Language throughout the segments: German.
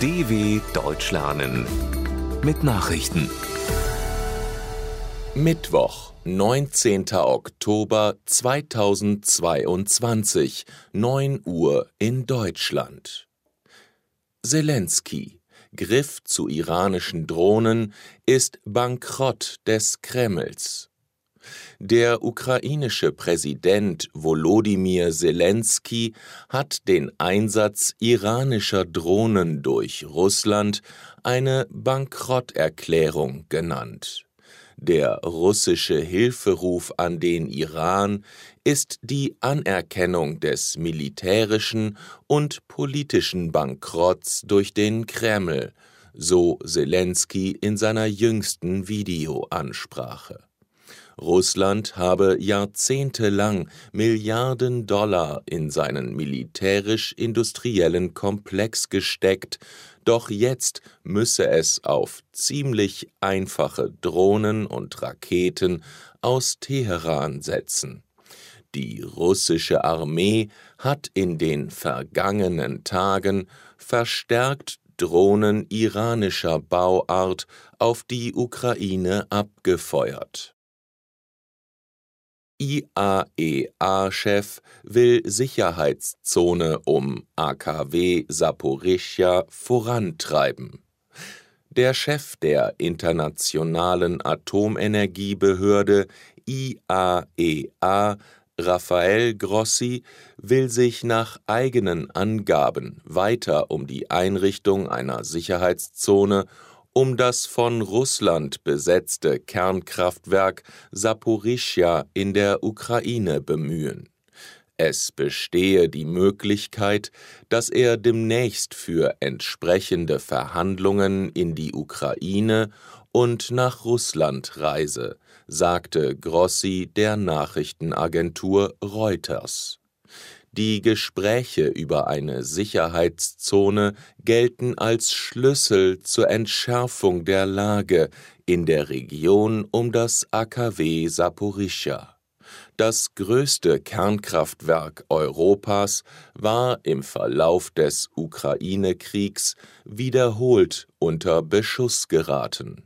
DW Deutsch lernen mit Nachrichten. Mittwoch, 19. Oktober 2022, 9 Uhr in Deutschland. Zelensky, Griff zu iranischen Drohnen, ist Bankrott des Kremls. Der ukrainische Präsident Volodymyr Zelensky hat den Einsatz iranischer Drohnen durch Russland eine Bankrotterklärung genannt. Der russische Hilferuf an den Iran ist die Anerkennung des militärischen und politischen Bankrotts durch den Kreml, so Zelensky in seiner jüngsten Videoansprache. Russland habe jahrzehntelang Milliarden Dollar in seinen militärisch-industriellen Komplex gesteckt, doch jetzt müsse es auf ziemlich einfache Drohnen und Raketen aus Teheran setzen. Die russische Armee hat in den vergangenen Tagen verstärkt Drohnen iranischer Bauart auf die Ukraine abgefeuert. IAEA-Chef will Sicherheitszone um AKW Saporischja vorantreiben. Der Chef der Internationalen Atomenergiebehörde IAEA, Rafael Grossi, will sich nach eigenen Angaben weiter um die Einrichtung einer Sicherheitszone um das von Russland besetzte Kernkraftwerk Saporischja in der Ukraine bemühen. Es bestehe die Möglichkeit, dass er demnächst für entsprechende Verhandlungen in die Ukraine und nach Russland reise, sagte Grossi der Nachrichtenagentur Reuters. Die Gespräche über eine Sicherheitszone gelten als Schlüssel zur Entschärfung der Lage in der Region um das AKW Saporischja. Das größte Kernkraftwerk Europas war im Verlauf des Ukraine-Kriegs wiederholt unter Beschuss geraten.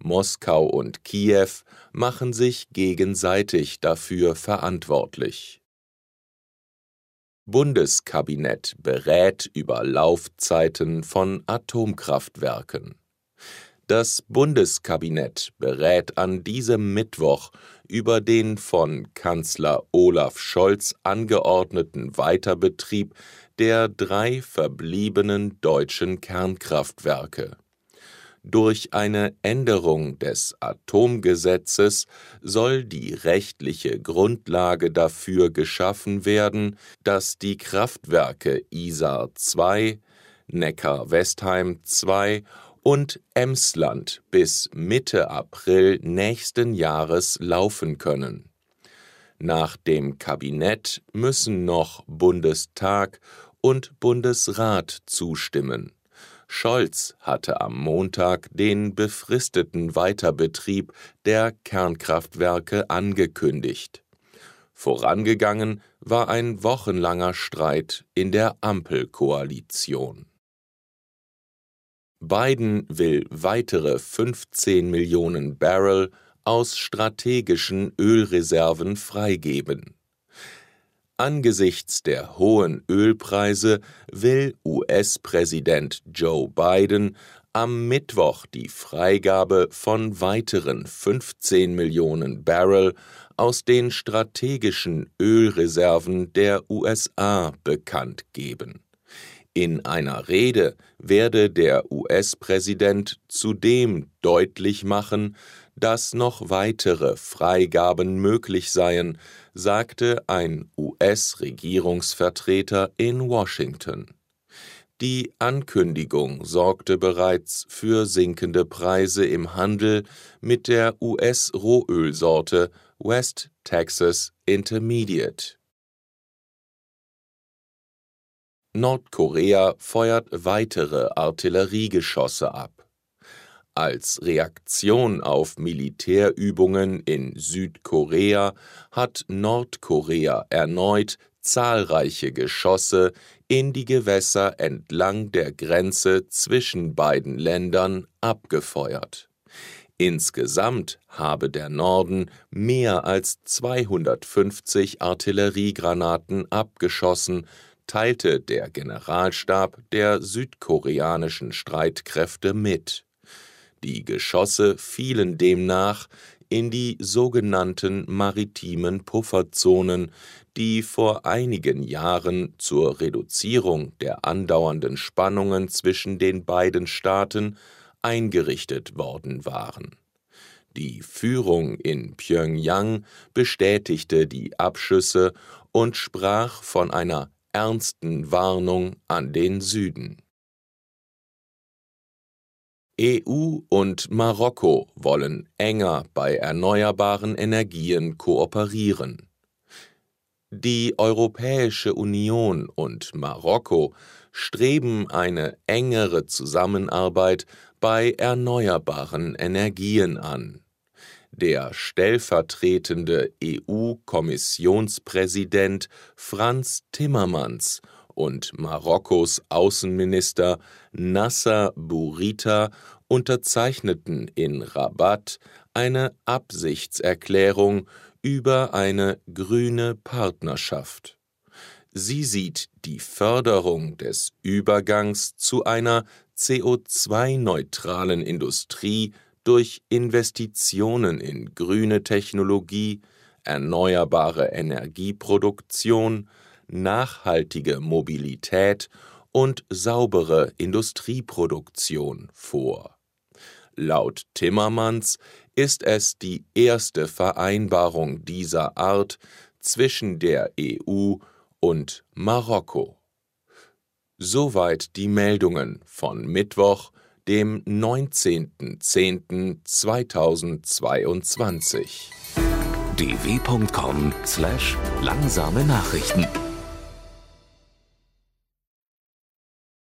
Moskau und Kiew machen sich gegenseitig dafür verantwortlich. Bundeskabinett berät über Laufzeiten von Atomkraftwerken. Das Bundeskabinett berät an diesem Mittwoch über den von Kanzler Olaf Scholz angeordneten Weiterbetrieb der drei verbliebenen deutschen Kernkraftwerke durch eine Änderung des Atomgesetzes soll die rechtliche Grundlage dafür geschaffen werden, dass die Kraftwerke Isar 2, Neckar-Westheim 2 und Emsland bis Mitte April nächsten Jahres laufen können. Nach dem Kabinett müssen noch Bundestag und Bundesrat zustimmen. Scholz hatte am Montag den befristeten Weiterbetrieb der Kernkraftwerke angekündigt. Vorangegangen war ein wochenlanger Streit in der Ampelkoalition. Biden will weitere 15 Millionen Barrel aus strategischen Ölreserven freigeben. Angesichts der hohen Ölpreise will US-Präsident Joe Biden am Mittwoch die Freigabe von weiteren 15 Millionen Barrel aus den strategischen Ölreserven der USA bekannt geben. In einer Rede werde der US-Präsident zudem deutlich machen, dass noch weitere Freigaben möglich seien, sagte ein US-Regierungsvertreter in Washington. Die Ankündigung sorgte bereits für sinkende Preise im Handel mit der US-Rohölsorte West Texas Intermediate. Nordkorea feuert weitere Artilleriegeschosse ab. Als Reaktion auf Militärübungen in Südkorea hat Nordkorea erneut zahlreiche Geschosse in die Gewässer entlang der Grenze zwischen beiden Ländern abgefeuert. Insgesamt habe der Norden mehr als 250 Artilleriegranaten abgeschossen, teilte der Generalstab der südkoreanischen Streitkräfte mit. Die Geschosse fielen demnach in die sogenannten maritimen Pufferzonen, die vor einigen Jahren zur Reduzierung der andauernden Spannungen zwischen den beiden Staaten eingerichtet worden waren. Die Führung in Pjöngjang bestätigte die Abschüsse und sprach von einer ernsten Warnung an den Süden. EU und Marokko wollen enger bei erneuerbaren Energien kooperieren. Die Europäische Union und Marokko streben eine engere Zusammenarbeit bei erneuerbaren Energien an. Der stellvertretende EU-Kommissionspräsident Franz Timmermans und Marokkos Außenminister Nasser Bourita unterzeichneten in Rabat eine Absichtserklärung über eine grüne Partnerschaft. Sie sieht die Förderung des Übergangs zu einer CO2-neutralen Industrie durch Investitionen in grüne Technologie, erneuerbare Energieproduktion, nachhaltige Mobilität und saubere Industrieproduktion vor. Laut Timmermans ist es die erste Vereinbarung dieser Art zwischen der EU und Marokko. Soweit die Meldungen von Mittwoch, dem 19.10.2022. dw.com/langsame Nachrichten